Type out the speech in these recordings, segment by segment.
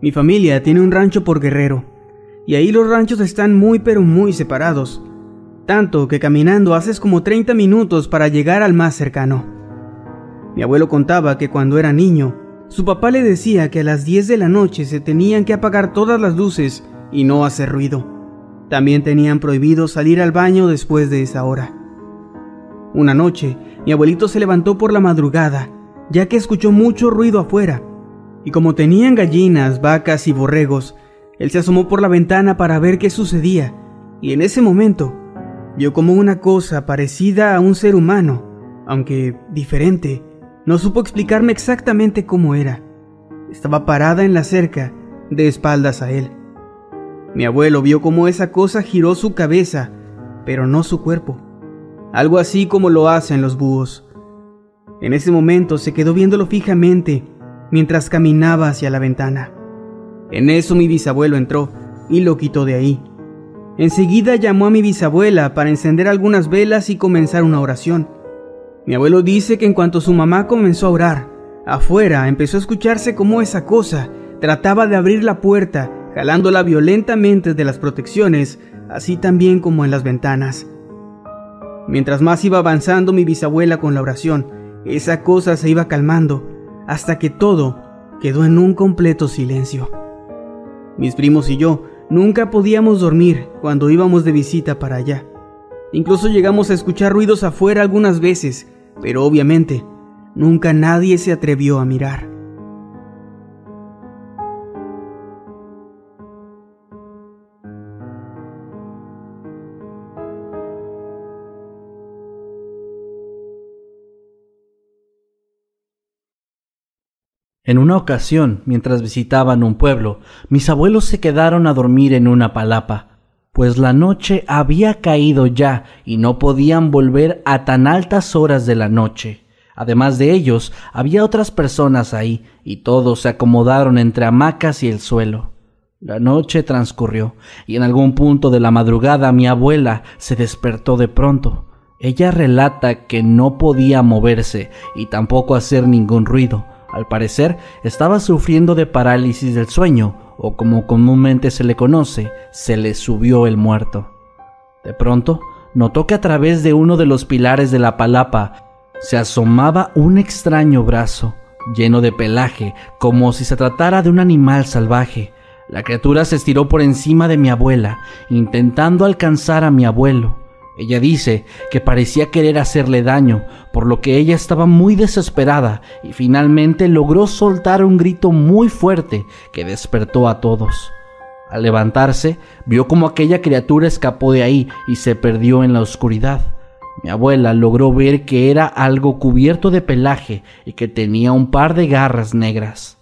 Mi familia tiene un rancho por Guerrero, y ahí los ranchos están muy pero muy separados, tanto que caminando haces como 30 minutos para llegar al más cercano. Mi abuelo contaba que cuando era niño, su papá le decía que a las 10 de la noche se tenían que apagar todas las luces y no hacer ruido. También tenían prohibido salir al baño después de esa hora. Una noche, mi abuelito se levantó por la madrugada, ya que escuchó mucho ruido afuera, y como tenían gallinas, vacas y borregos, él se asomó por la ventana para ver qué sucedía, y en ese momento vio como una cosa parecida a un ser humano, aunque diferente, no supo explicarme exactamente cómo era. Estaba parada en la cerca, de espaldas a él. Mi abuelo vio cómo esa cosa giró su cabeza, pero no su cuerpo. Algo así como lo hacen los búhos. En ese momento se quedó viéndolo fijamente mientras caminaba hacia la ventana. En eso mi bisabuelo entró y lo quitó de ahí. Enseguida llamó a mi bisabuela para encender algunas velas y comenzar una oración. Mi abuelo dice que en cuanto su mamá comenzó a orar, afuera empezó a escucharse cómo esa cosa trataba de abrir la puerta, jalándola violentamente de las protecciones, así también como en las ventanas. Mientras más iba avanzando mi bisabuela con la oración, esa cosa se iba calmando, hasta que todo quedó en un completo silencio. Mis primos y yo nunca podíamos dormir cuando íbamos de visita para allá. Incluso llegamos a escuchar ruidos afuera algunas veces, pero obviamente nunca nadie se atrevió a mirar. En una ocasión, mientras visitaban un pueblo, mis abuelos se quedaron a dormir en una palapa, pues la noche había caído ya y no podían volver a tan altas horas de la noche. Además de ellos, había otras personas ahí, y todos se acomodaron entre hamacas y el suelo. La noche transcurrió, y en algún punto de la madrugada mi abuela se despertó de pronto. Ella relata que no podía moverse y tampoco hacer ningún ruido. Al parecer, estaba sufriendo de parálisis del sueño, o como comúnmente se le conoce, se le subió el muerto. De pronto, notó que a través de uno de los pilares de la palapa se asomaba un extraño brazo, lleno de pelaje, como si se tratara de un animal salvaje. La criatura se estiró por encima de mi abuela, intentando alcanzar a mi abuelo. Ella dice que parecía querer hacerle daño, por lo que ella estaba muy desesperada y finalmente logró soltar un grito muy fuerte que despertó a todos. Al levantarse, vio como aquella criatura escapó de ahí y se perdió en la oscuridad. Mi abuela logró ver que era algo cubierto de pelaje y que tenía un par de garras negras.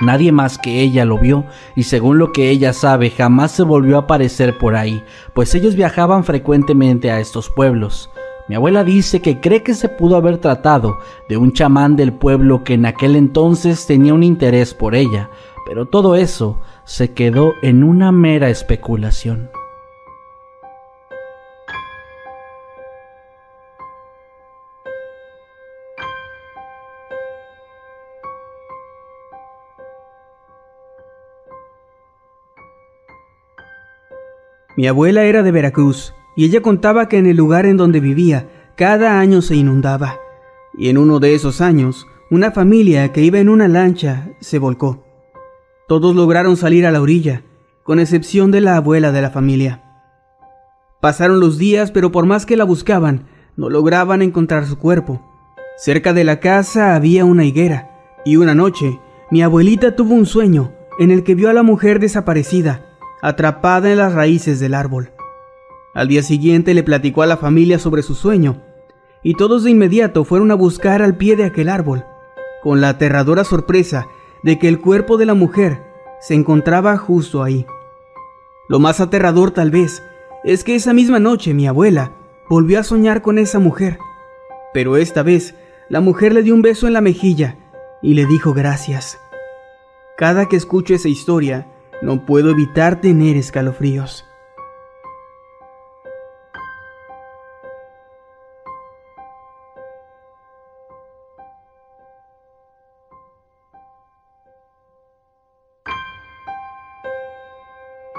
Nadie más que ella lo vio y según lo que ella sabe jamás se volvió a aparecer por ahí, pues ellos viajaban frecuentemente a estos pueblos. Mi abuela dice que cree que se pudo haber tratado de un chamán del pueblo que en aquel entonces tenía un interés por ella, pero todo eso se quedó en una mera especulación. Mi abuela era de Veracruz y ella contaba que en el lugar en donde vivía cada año se inundaba. Y en uno de esos años, una familia que iba en una lancha se volcó. Todos lograron salir a la orilla, con excepción de la abuela de la familia. Pasaron los días, pero por más que la buscaban, no lograban encontrar su cuerpo. Cerca de la casa había una higuera, y una noche mi abuelita tuvo un sueño en el que vio a la mujer desaparecida, atrapada en las raíces del árbol. Al día siguiente le platicó a la familia sobre su sueño, y todos de inmediato fueron a buscar al pie de aquel árbol, con la aterradora sorpresa de que el cuerpo de la mujer se encontraba justo ahí. Lo más aterrador tal vez es que esa misma noche mi abuela volvió a soñar con esa mujer, pero esta vez la mujer le dio un beso en la mejilla y le dijo gracias. Cada que escucho esa historia, no puedo evitar tener escalofríos.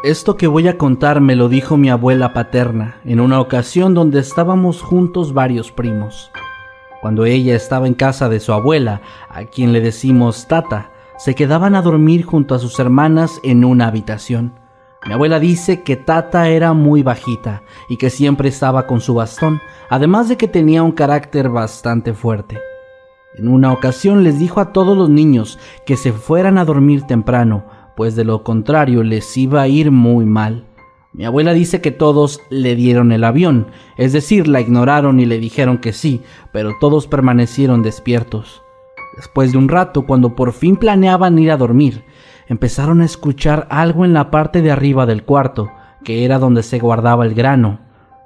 Esto que voy a contar me lo dijo mi abuela paterna en una ocasión donde estábamos juntos varios primos. Cuando ella estaba en casa de su abuela, a quien le decimos tata, se quedaban a dormir junto a sus hermanas en una habitación. Mi abuela dice que Tata era muy bajita y que siempre estaba con su bastón, además de que tenía un carácter bastante fuerte. En una ocasión les dijo a todos los niños que se fueran a dormir temprano, pues de lo contrario les iba a ir muy mal. Mi abuela dice que todos le dieron el avión, es decir, la ignoraron y le dijeron que sí, pero todos permanecieron despiertos. Después de un rato, cuando por fin planeaban ir a dormir, empezaron a escuchar algo en la parte de arriba del cuarto, que era donde se guardaba el grano.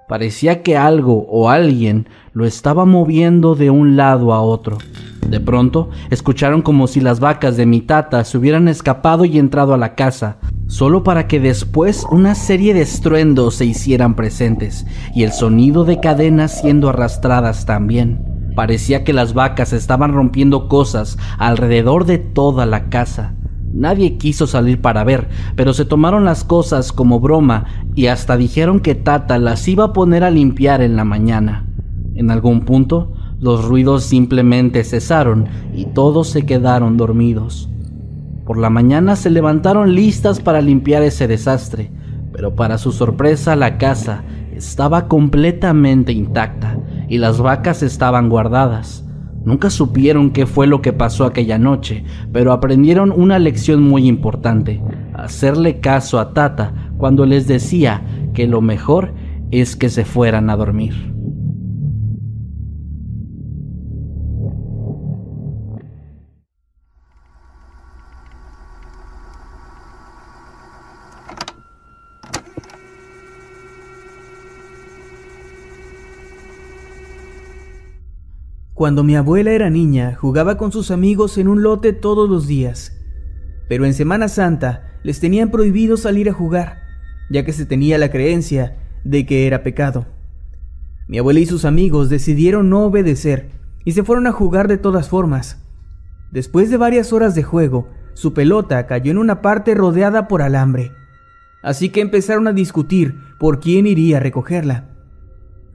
Parecía que algo o alguien lo estaba moviendo de un lado a otro. De pronto, escucharon como si las vacas de mi tata se hubieran escapado y entrado a la casa, solo para que después una serie de estruendos se hicieran presentes y el sonido de cadenas siendo arrastradas también. Parecía que las vacas estaban rompiendo cosas alrededor de toda la casa. Nadie quiso salir para ver, pero se tomaron las cosas como broma y hasta dijeron que Tata las iba a poner a limpiar en la mañana. En algún punto, los ruidos simplemente cesaron y todos se quedaron dormidos. Por la mañana se levantaron listas para limpiar ese desastre, pero para su sorpresa la casa estaba completamente intacta y las vacas estaban guardadas. Nunca supieron qué fue lo que pasó aquella noche, pero aprendieron una lección muy importante, hacerle caso a Tata cuando les decía que lo mejor es que se fueran a dormir. Cuando mi abuela era niña, jugaba con sus amigos en un lote todos los días. Pero en Semana Santa les tenían prohibido salir a jugar, ya que se tenía la creencia de que era pecado. Mi abuela y sus amigos decidieron no obedecer y se fueron a jugar de todas formas. Después de varias horas de juego, su pelota cayó en una parte rodeada por alambre. Así que empezaron a discutir por quién iría a recogerla.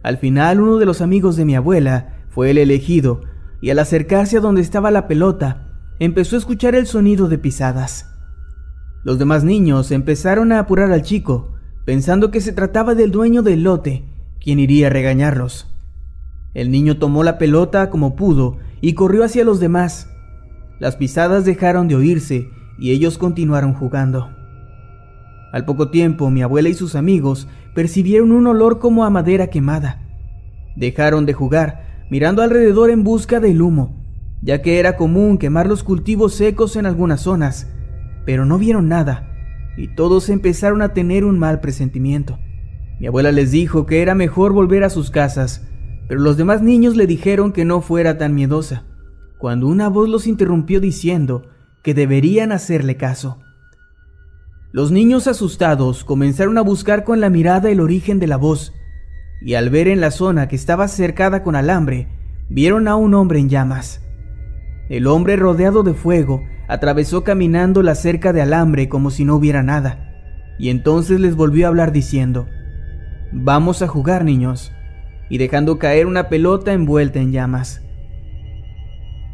Al final uno de los amigos de mi abuela fue el elegido, y al acercarse a donde estaba la pelota, empezó a escuchar el sonido de pisadas. Los demás niños empezaron a apurar al chico, pensando que se trataba del dueño del lote, quien iría a regañarlos. El niño tomó la pelota como pudo y corrió hacia los demás. Las pisadas dejaron de oírse y ellos continuaron jugando. Al poco tiempo mi abuela y sus amigos percibieron un olor como a madera quemada. Dejaron de jugar mirando alrededor en busca del humo, ya que era común quemar los cultivos secos en algunas zonas, pero no vieron nada, y todos empezaron a tener un mal presentimiento. Mi abuela les dijo que era mejor volver a sus casas, pero los demás niños le dijeron que no fuera tan miedosa, cuando una voz los interrumpió diciendo que deberían hacerle caso. Los niños asustados comenzaron a buscar con la mirada el origen de la voz, y al ver en la zona que estaba cercada con alambre, vieron a un hombre en llamas. El hombre rodeado de fuego atravesó caminando la cerca de alambre como si no hubiera nada. y entonces les volvió a hablar diciendo, Vamos a jugar niños, y dejando caer una pelota envuelta en llamas.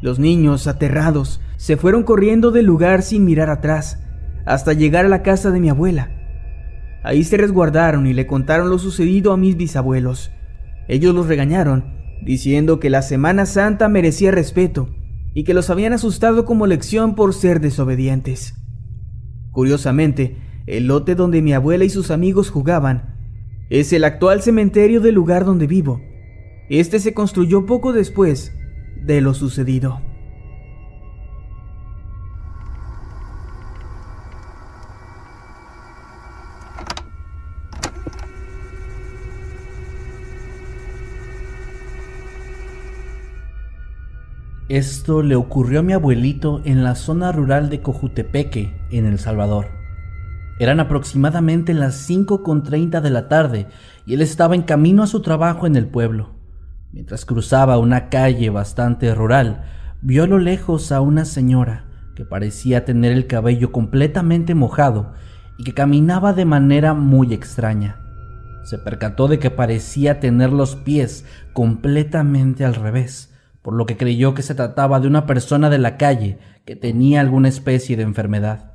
Los niños, aterrados, se fueron corriendo del lugar sin mirar atrás, hasta llegar a la casa de mi abuela. Ahí se resguardaron y le contaron lo sucedido a mis bisabuelos. Ellos los regañaron, diciendo que la Semana Santa merecía respeto y que los habían asustado como lección por ser desobedientes. Curiosamente, el lote donde mi abuela y sus amigos jugaban es el actual cementerio del lugar donde vivo. Este se construyó poco después de lo sucedido. Esto le ocurrió a mi abuelito en la zona rural de Cojutepeque, en El Salvador. Eran aproximadamente las 5.30 de la tarde y él estaba en camino a su trabajo en el pueblo. Mientras cruzaba una calle bastante rural, vio a lo lejos a una señora que parecía tener el cabello completamente mojado y que caminaba de manera muy extraña. Se percató de que parecía tener los pies completamente al revés, por lo que creyó que se trataba de una persona de la calle que tenía alguna especie de enfermedad.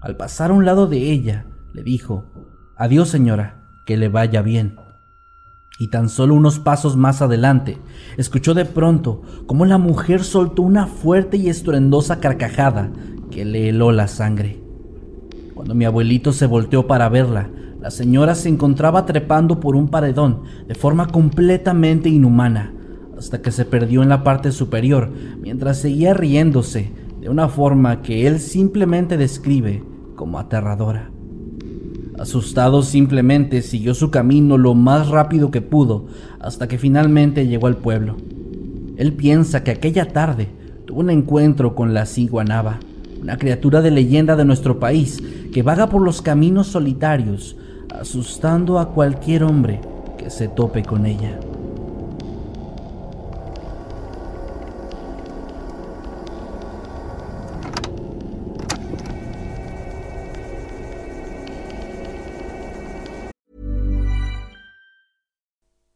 Al pasar a un lado de ella, le dijo, Adiós señora, que le vaya bien y tan solo unos pasos más adelante, escuchó de pronto cómo la mujer soltó una fuerte y estruendosa carcajada que le heló la sangre. Cuando mi abuelito se volteó para verla, la señora se encontraba trepando por un paredón de forma completamente inhumana, hasta que se perdió en la parte superior mientras seguía riéndose de una forma que él simplemente describe como aterradora. Asustado simplemente siguió su camino lo más rápido que pudo hasta que finalmente llegó al pueblo. Él piensa que aquella tarde tuvo un encuentro con la ciguanaba, una criatura de leyenda de nuestro país que vaga por los caminos solitarios, asustando a cualquier hombre que se tope con ella.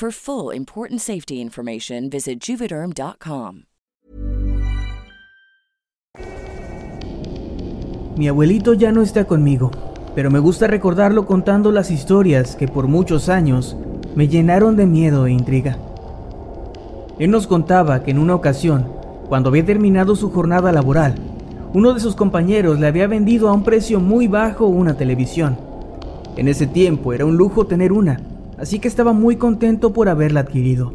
For full important safety information, visit juvederm.com. Mi abuelito ya no está conmigo, pero me gusta recordarlo contando las historias que por muchos años me llenaron de miedo e intriga. Él nos contaba que en una ocasión, cuando había terminado su jornada laboral, uno de sus compañeros le había vendido a un precio muy bajo una televisión. En ese tiempo era un lujo tener una, así que estaba muy contento por haberla adquirido.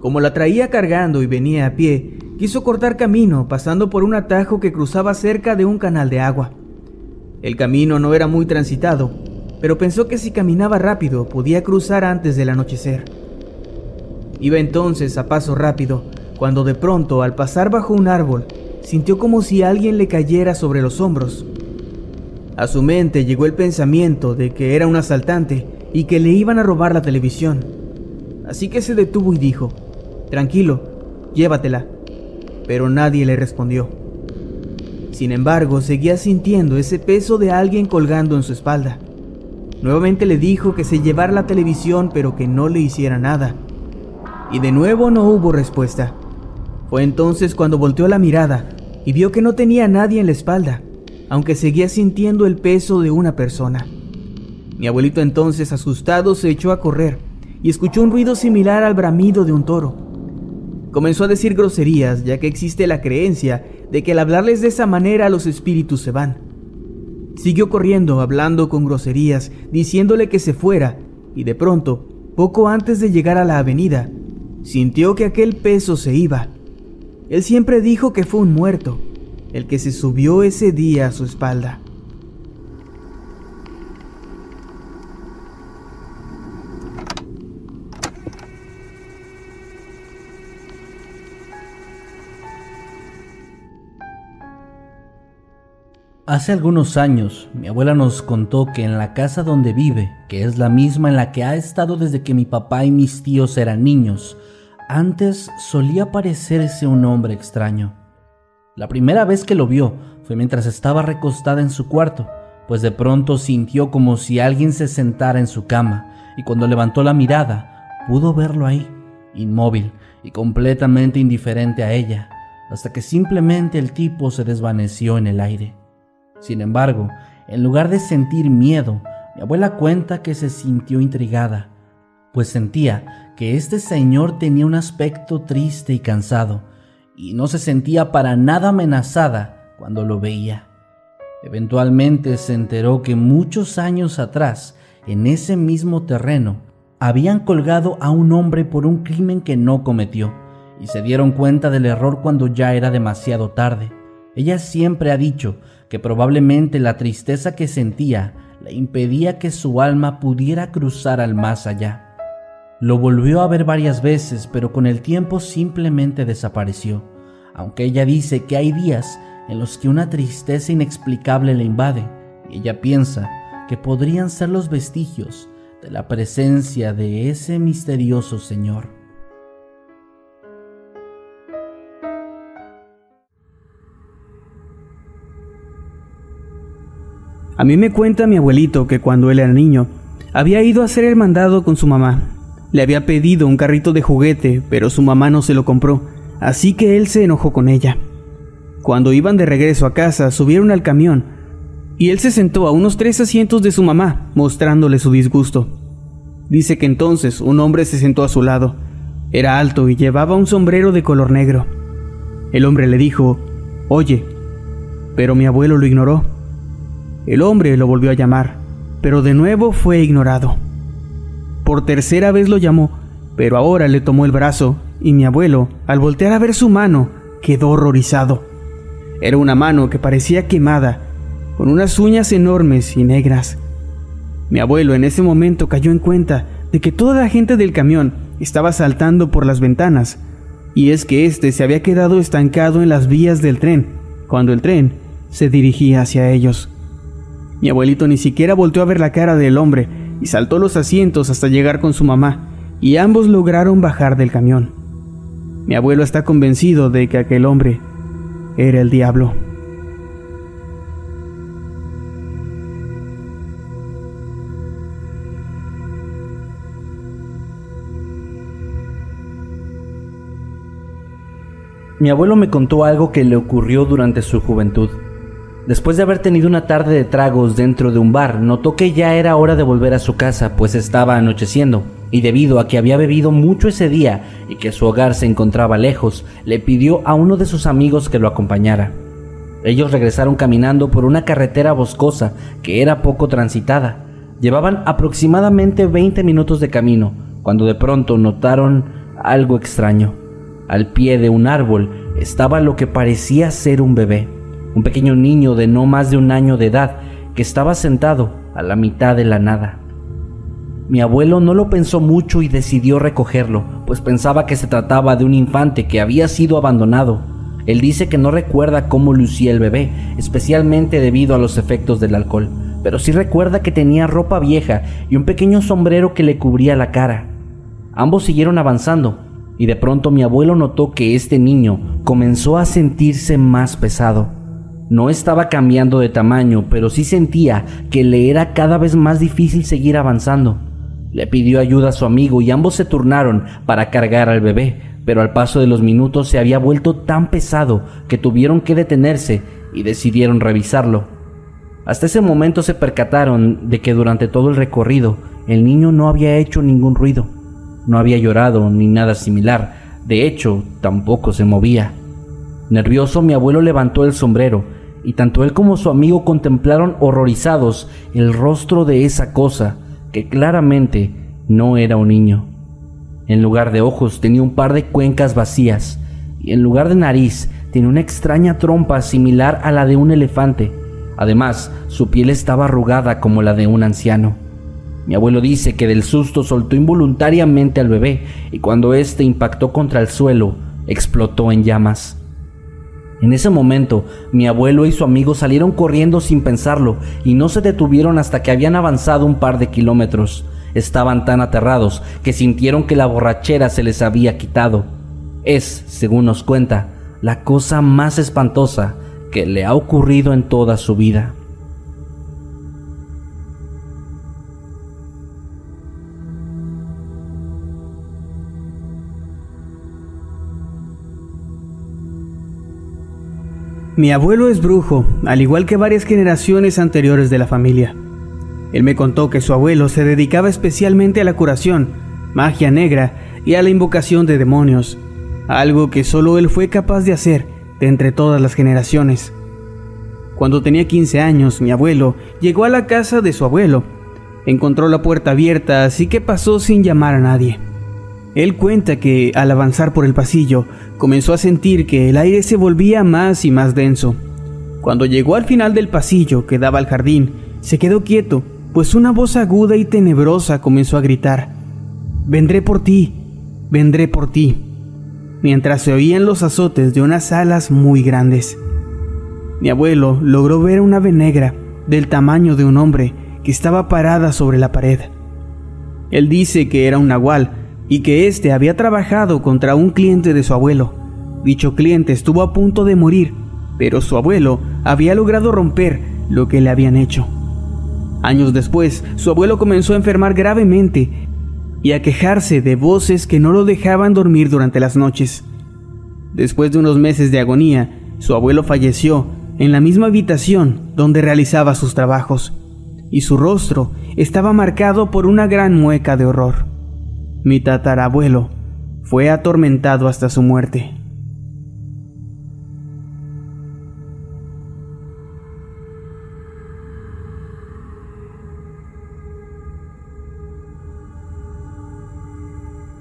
Como la traía cargando y venía a pie, quiso cortar camino pasando por un atajo que cruzaba cerca de un canal de agua. El camino no era muy transitado, pero pensó que si caminaba rápido podía cruzar antes del anochecer. Iba entonces a paso rápido, cuando de pronto, al pasar bajo un árbol, sintió como si alguien le cayera sobre los hombros. A su mente llegó el pensamiento de que era un asaltante y que le iban a robar la televisión. Así que se detuvo y dijo, Tranquilo, llévatela. Pero nadie le respondió. Sin embargo, seguía sintiendo ese peso de alguien colgando en su espalda. Nuevamente le dijo que se llevara la televisión pero que no le hiciera nada. Y de nuevo no hubo respuesta. Fue entonces cuando volteó la mirada y vio que no tenía nadie en la espalda, aunque seguía sintiendo el peso de una persona. Mi abuelito entonces, asustado, se echó a correr y escuchó un ruido similar al bramido de un toro. Comenzó a decir groserías, ya que existe la creencia de que al hablarles de esa manera los espíritus se van. Siguió corriendo, hablando con groserías, diciéndole que se fuera, y de pronto, poco antes de llegar a la avenida, sintió que aquel peso se iba. Él siempre dijo que fue un muerto, el que se subió ese día a su espalda. Hace algunos años, mi abuela nos contó que en la casa donde vive, que es la misma en la que ha estado desde que mi papá y mis tíos eran niños, antes solía parecerse un hombre extraño. La primera vez que lo vio fue mientras estaba recostada en su cuarto, pues de pronto sintió como si alguien se sentara en su cama, y cuando levantó la mirada, pudo verlo ahí, inmóvil y completamente indiferente a ella, hasta que simplemente el tipo se desvaneció en el aire. Sin embargo, en lugar de sentir miedo, mi abuela cuenta que se sintió intrigada, pues sentía que este señor tenía un aspecto triste y cansado, y no se sentía para nada amenazada cuando lo veía. Eventualmente se enteró que muchos años atrás, en ese mismo terreno, habían colgado a un hombre por un crimen que no cometió, y se dieron cuenta del error cuando ya era demasiado tarde. Ella siempre ha dicho que probablemente la tristeza que sentía le impedía que su alma pudiera cruzar al más allá. Lo volvió a ver varias veces, pero con el tiempo simplemente desapareció, aunque ella dice que hay días en los que una tristeza inexplicable le invade, y ella piensa que podrían ser los vestigios de la presencia de ese misterioso Señor. A mí me cuenta mi abuelito que cuando él era niño, había ido a hacer el mandado con su mamá. Le había pedido un carrito de juguete, pero su mamá no se lo compró, así que él se enojó con ella. Cuando iban de regreso a casa, subieron al camión, y él se sentó a unos tres asientos de su mamá, mostrándole su disgusto. Dice que entonces un hombre se sentó a su lado. Era alto y llevaba un sombrero de color negro. El hombre le dijo, Oye, pero mi abuelo lo ignoró. El hombre lo volvió a llamar, pero de nuevo fue ignorado. Por tercera vez lo llamó, pero ahora le tomó el brazo y mi abuelo, al voltear a ver su mano, quedó horrorizado. Era una mano que parecía quemada, con unas uñas enormes y negras. Mi abuelo en ese momento cayó en cuenta de que toda la gente del camión estaba saltando por las ventanas, y es que éste se había quedado estancado en las vías del tren, cuando el tren se dirigía hacia ellos. Mi abuelito ni siquiera volteó a ver la cara del hombre y saltó los asientos hasta llegar con su mamá, y ambos lograron bajar del camión. Mi abuelo está convencido de que aquel hombre era el diablo. Mi abuelo me contó algo que le ocurrió durante su juventud. Después de haber tenido una tarde de tragos dentro de un bar, notó que ya era hora de volver a su casa, pues estaba anocheciendo, y debido a que había bebido mucho ese día y que su hogar se encontraba lejos, le pidió a uno de sus amigos que lo acompañara. Ellos regresaron caminando por una carretera boscosa que era poco transitada. Llevaban aproximadamente 20 minutos de camino, cuando de pronto notaron algo extraño. Al pie de un árbol estaba lo que parecía ser un bebé un pequeño niño de no más de un año de edad que estaba sentado a la mitad de la nada. Mi abuelo no lo pensó mucho y decidió recogerlo, pues pensaba que se trataba de un infante que había sido abandonado. Él dice que no recuerda cómo lucía el bebé, especialmente debido a los efectos del alcohol, pero sí recuerda que tenía ropa vieja y un pequeño sombrero que le cubría la cara. Ambos siguieron avanzando, y de pronto mi abuelo notó que este niño comenzó a sentirse más pesado. No estaba cambiando de tamaño, pero sí sentía que le era cada vez más difícil seguir avanzando. Le pidió ayuda a su amigo y ambos se turnaron para cargar al bebé, pero al paso de los minutos se había vuelto tan pesado que tuvieron que detenerse y decidieron revisarlo. Hasta ese momento se percataron de que durante todo el recorrido el niño no había hecho ningún ruido, no había llorado ni nada similar, de hecho tampoco se movía. Nervioso mi abuelo levantó el sombrero y tanto él como su amigo contemplaron horrorizados el rostro de esa cosa que claramente no era un niño. En lugar de ojos tenía un par de cuencas vacías y en lugar de nariz tenía una extraña trompa similar a la de un elefante. Además, su piel estaba arrugada como la de un anciano. Mi abuelo dice que del susto soltó involuntariamente al bebé y cuando éste impactó contra el suelo, explotó en llamas. En ese momento, mi abuelo y su amigo salieron corriendo sin pensarlo y no se detuvieron hasta que habían avanzado un par de kilómetros. Estaban tan aterrados que sintieron que la borrachera se les había quitado. Es, según nos cuenta, la cosa más espantosa que le ha ocurrido en toda su vida. Mi abuelo es brujo, al igual que varias generaciones anteriores de la familia. Él me contó que su abuelo se dedicaba especialmente a la curación, magia negra y a la invocación de demonios, algo que solo él fue capaz de hacer de entre todas las generaciones. Cuando tenía 15 años, mi abuelo llegó a la casa de su abuelo. Encontró la puerta abierta, así que pasó sin llamar a nadie. Él cuenta que al avanzar por el pasillo comenzó a sentir que el aire se volvía más y más denso. Cuando llegó al final del pasillo que daba al jardín, se quedó quieto, pues una voz aguda y tenebrosa comenzó a gritar, Vendré por ti, vendré por ti, mientras se oían los azotes de unas alas muy grandes. Mi abuelo logró ver una ave negra del tamaño de un hombre que estaba parada sobre la pared. Él dice que era un nahual, y que éste había trabajado contra un cliente de su abuelo. Dicho cliente estuvo a punto de morir, pero su abuelo había logrado romper lo que le habían hecho. Años después, su abuelo comenzó a enfermar gravemente y a quejarse de voces que no lo dejaban dormir durante las noches. Después de unos meses de agonía, su abuelo falleció en la misma habitación donde realizaba sus trabajos, y su rostro estaba marcado por una gran mueca de horror. Mi tatarabuelo fue atormentado hasta su muerte.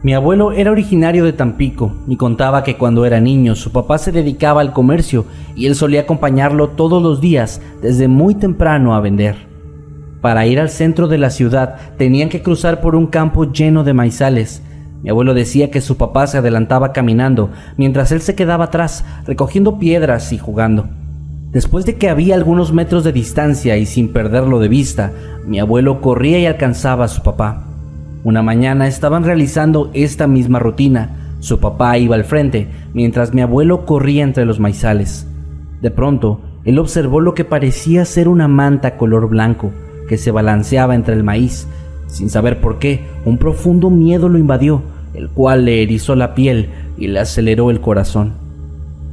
Mi abuelo era originario de Tampico y contaba que cuando era niño su papá se dedicaba al comercio y él solía acompañarlo todos los días desde muy temprano a vender. Para ir al centro de la ciudad tenían que cruzar por un campo lleno de maizales. Mi abuelo decía que su papá se adelantaba caminando, mientras él se quedaba atrás, recogiendo piedras y jugando. Después de que había algunos metros de distancia y sin perderlo de vista, mi abuelo corría y alcanzaba a su papá. Una mañana estaban realizando esta misma rutina. Su papá iba al frente, mientras mi abuelo corría entre los maizales. De pronto, él observó lo que parecía ser una manta color blanco que se balanceaba entre el maíz. Sin saber por qué, un profundo miedo lo invadió, el cual le erizó la piel y le aceleró el corazón.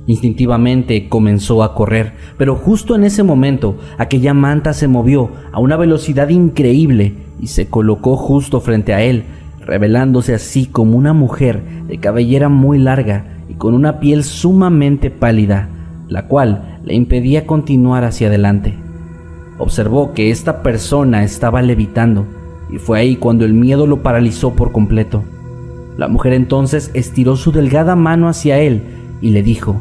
Instintivamente comenzó a correr, pero justo en ese momento aquella manta se movió a una velocidad increíble y se colocó justo frente a él, revelándose así como una mujer de cabellera muy larga y con una piel sumamente pálida, la cual le impedía continuar hacia adelante. Observó que esta persona estaba levitando y fue ahí cuando el miedo lo paralizó por completo. La mujer entonces estiró su delgada mano hacia él y le dijo,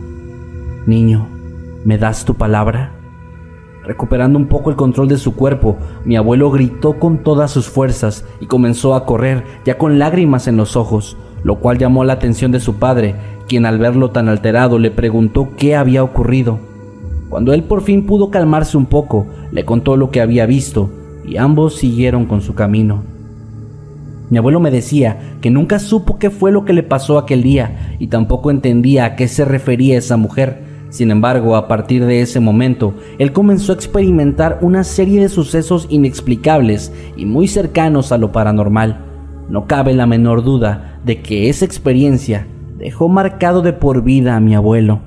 Niño, ¿me das tu palabra? Recuperando un poco el control de su cuerpo, mi abuelo gritó con todas sus fuerzas y comenzó a correr, ya con lágrimas en los ojos, lo cual llamó la atención de su padre, quien al verlo tan alterado le preguntó qué había ocurrido. Cuando él por fin pudo calmarse un poco, le contó lo que había visto y ambos siguieron con su camino. Mi abuelo me decía que nunca supo qué fue lo que le pasó aquel día y tampoco entendía a qué se refería esa mujer. Sin embargo, a partir de ese momento, él comenzó a experimentar una serie de sucesos inexplicables y muy cercanos a lo paranormal. No cabe la menor duda de que esa experiencia dejó marcado de por vida a mi abuelo.